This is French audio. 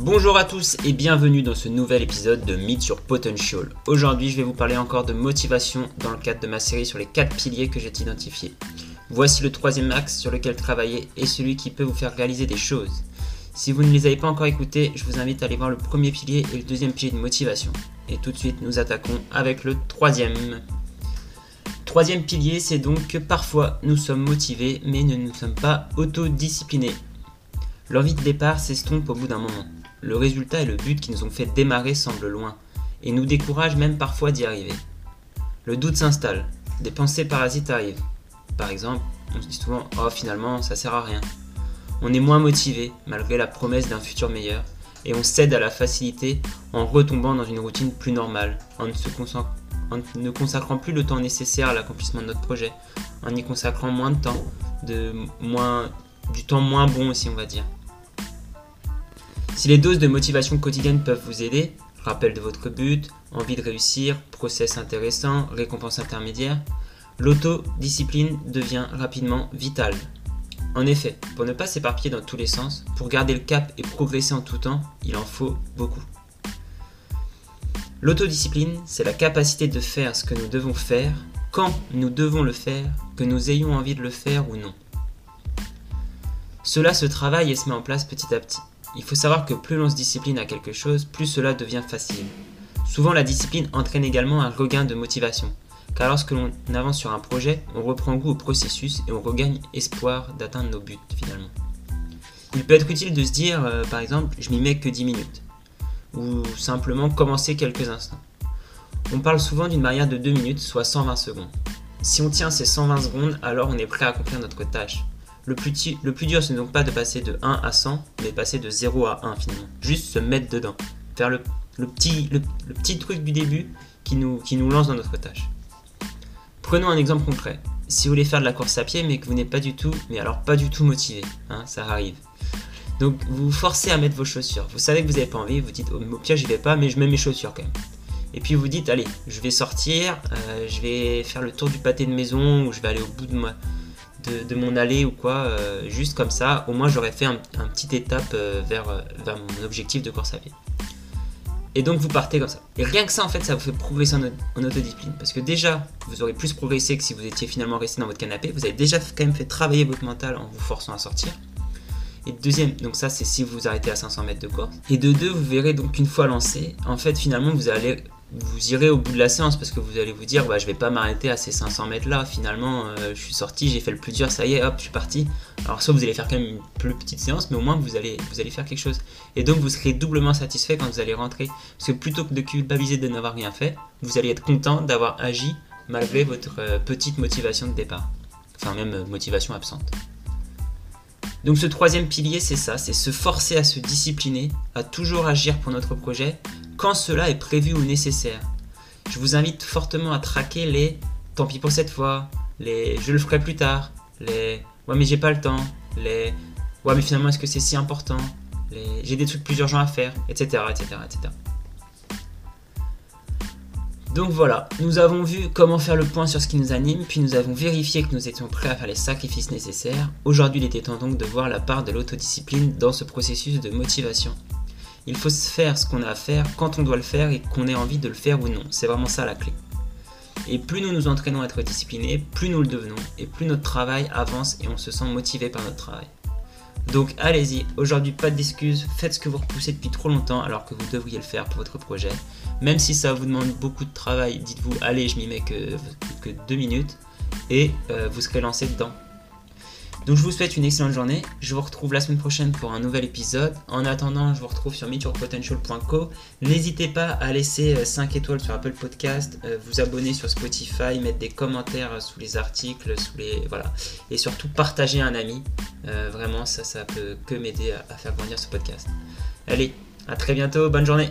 Bonjour à tous et bienvenue dans ce nouvel épisode de Meet Your Potential. Aujourd'hui, je vais vous parler encore de motivation dans le cadre de ma série sur les 4 piliers que j'ai identifiés. Voici le troisième axe sur lequel travailler et celui qui peut vous faire réaliser des choses. Si vous ne les avez pas encore écoutés, je vous invite à aller voir le premier pilier et le deuxième pilier de motivation. Et tout de suite, nous attaquons avec le troisième. Troisième pilier, c'est donc que parfois nous sommes motivés mais ne nous sommes pas autodisciplinés. L'envie de départ s'estompe au bout d'un moment. Le résultat et le but qui nous ont fait démarrer semblent loin, et nous découragent même parfois d'y arriver. Le doute s'installe, des pensées parasites arrivent. Par exemple, on se dit souvent Oh finalement ça sert à rien. On est moins motivé malgré la promesse d'un futur meilleur, et on cède à la facilité en retombant dans une routine plus normale, en ne, consacrant plus le temps nécessaire à l'accomplissement de notre projet, en y consacrant moins de temps, du temps moins bon aussi on va dire. Si les doses de motivation quotidienne peuvent vous aider, rappel de votre but, envie de réussir, process intéressant, récompense intermédiaire, l'autodiscipline devient rapidement vitale. En effet, pour ne pas s'éparpiller dans tous les sens, pour garder le cap et progresser en tout temps, il en faut beaucoup. L'autodiscipline, c'est la capacité de faire ce que nous devons faire, quand nous devons le faire, que nous ayons envie de le faire ou non. Cela se travaille et se met en place petit à petit. Il faut savoir que plus l'on se discipline à quelque chose, plus cela devient facile. Souvent la discipline entraîne également un regain de motivation, car lorsque l'on avance sur un projet, on reprend goût au processus et on regagne espoir d'atteindre nos buts finalement. Il peut être utile de se dire, euh, par exemple, je m'y mets que 10 minutes, ou simplement commencer quelques instants. On parle souvent d'une barrière de 2 minutes, soit 120 secondes. Si on tient ces 120 secondes, alors on est prêt à accomplir notre tâche. Le plus, le plus dur, ce n'est donc pas de passer de 1 à 100, mais passer de 0 à 1 finalement. Juste se mettre dedans. Faire le, petit, truc du début qui nous, qui nous lance dans notre tâche. Prenons un exemple concret. Si vous voulez faire de la course à pied, mais que vous n'êtes pas du tout, mais alors pas du tout motivé, hein, ça arrive. Donc vous vous forcez à mettre vos chaussures. Vous savez que vous n'avez pas envie, vous dites au pire j'y vais pas, mais je mets mes chaussures quand même. Et puis vous dites allez, je vais sortir, euh, je vais faire le tour du pâté de maison, ou je vais aller au bout de moi, de, mon allée ou quoi, euh, juste comme ça, au moins j'aurais fait un, petit étape euh, vers, euh, vers, mon objectif de course à pied. Et donc vous partez comme ça. Et rien que ça, en fait, ça vous fait progresser en, autodiscipline. Parce que déjà, vous aurez plus progressé que si vous étiez finalement resté dans votre canapé. Vous avez déjà quand même fait travailler votre mental en vous forçant à sortir. Et deuxième, donc ça c'est si vous arrêtez à 500 mètres de course. Et de deux, vous verrez donc une fois lancé, en fait finalement vous allez vous irez au bout de la séance parce que vous allez vous dire bah, je vais pas m'arrêter à ces 500 mètres là finalement euh, je suis sorti j'ai fait le plus dur ça y est hop je suis parti. Alors soit vous allez faire quand même une plus petite séance mais au moins vous allez vous allez faire quelque chose. Et donc vous serez doublement satisfait quand vous allez rentrer. Parce que plutôt que de culpabiliser de n'avoir rien fait vous allez être content d'avoir agi malgré votre euh, petite motivation de départ. Enfin même euh, motivation absente. Donc ce troisième pilier, c'est ça, c'est se forcer à se discipliner, à toujours agir pour notre projet, quand cela est prévu ou nécessaire. Je vous invite fortement à traquer les tant pis pour cette fois, les je le ferai plus tard, les ouais mais j'ai pas le temps, les ouais mais finalement est-ce que c'est si important, les j'ai des trucs plus urgents à faire, etc. etc. etc. Donc voilà, nous avons vu comment faire le point sur ce qui nous anime, puis nous avons vérifié que nous étions prêts à faire les sacrifices nécessaires. Aujourd'hui, il était temps donc de voir la part de l'autodiscipline dans ce processus de motivation. Il faut faire ce qu'on a à faire quand on doit le faire et qu'on ait envie de le faire ou non. C'est vraiment ça la clé. Et plus nous nous entraînons à être disciplinés, plus nous le devenons, et plus notre travail avance et on se sent motivé par notre travail. Donc allez-y, aujourd'hui pas d'excuses, faites ce que vous repoussez depuis trop longtemps alors que vous devriez le faire pour votre projet. Même si ça vous demande beaucoup de travail, dites-vous allez je m'y mets que, que deux minutes et euh, vous serez lancé dedans. Donc je vous souhaite une excellente journée. Je vous retrouve la semaine prochaine pour un nouvel épisode. En attendant, je vous retrouve sur meetyourpotential.co. N'hésitez pas à laisser 5 euh, étoiles sur Apple Podcast, euh, vous abonner sur Spotify, mettre des commentaires sous les articles, sous les voilà, et surtout partager à un ami. Euh, vraiment, ça, ça peut que m'aider à faire grandir ce podcast. Allez, à très bientôt. Bonne journée.